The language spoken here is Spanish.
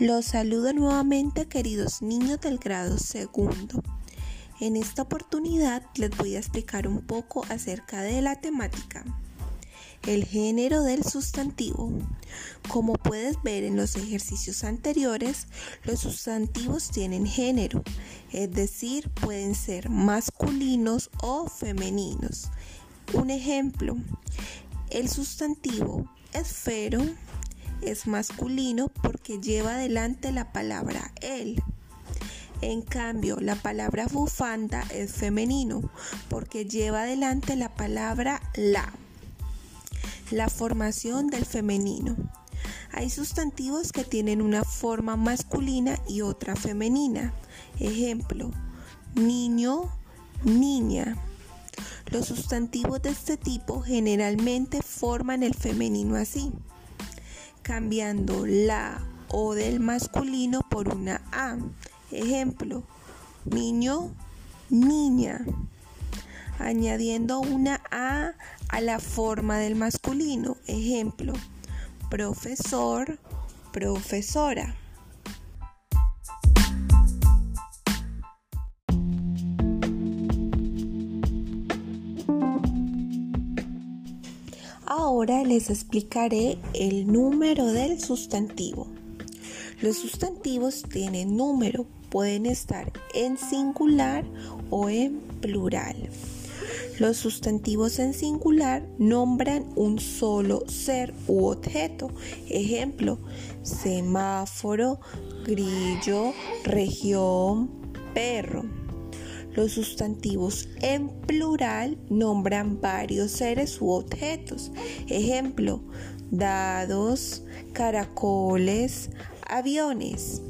Los saludo nuevamente queridos niños del grado segundo. En esta oportunidad les voy a explicar un poco acerca de la temática. El género del sustantivo. Como puedes ver en los ejercicios anteriores, los sustantivos tienen género, es decir, pueden ser masculinos o femeninos. Un ejemplo, el sustantivo esfero es masculino porque lleva adelante la palabra él. En cambio, la palabra bufanda es femenino porque lleva adelante la palabra la. La formación del femenino. Hay sustantivos que tienen una forma masculina y otra femenina. Ejemplo, niño, niña. Los sustantivos de este tipo generalmente forman el femenino así cambiando la O del masculino por una A. Ejemplo, niño, niña. Añadiendo una A a la forma del masculino. Ejemplo, profesor, profesora. Ahora les explicaré el número del sustantivo. Los sustantivos tienen número, pueden estar en singular o en plural. Los sustantivos en singular nombran un solo ser u objeto. Ejemplo, semáforo, grillo, región, perro. Los sustantivos en plural nombran varios seres u objetos. Ejemplo, dados, caracoles, aviones.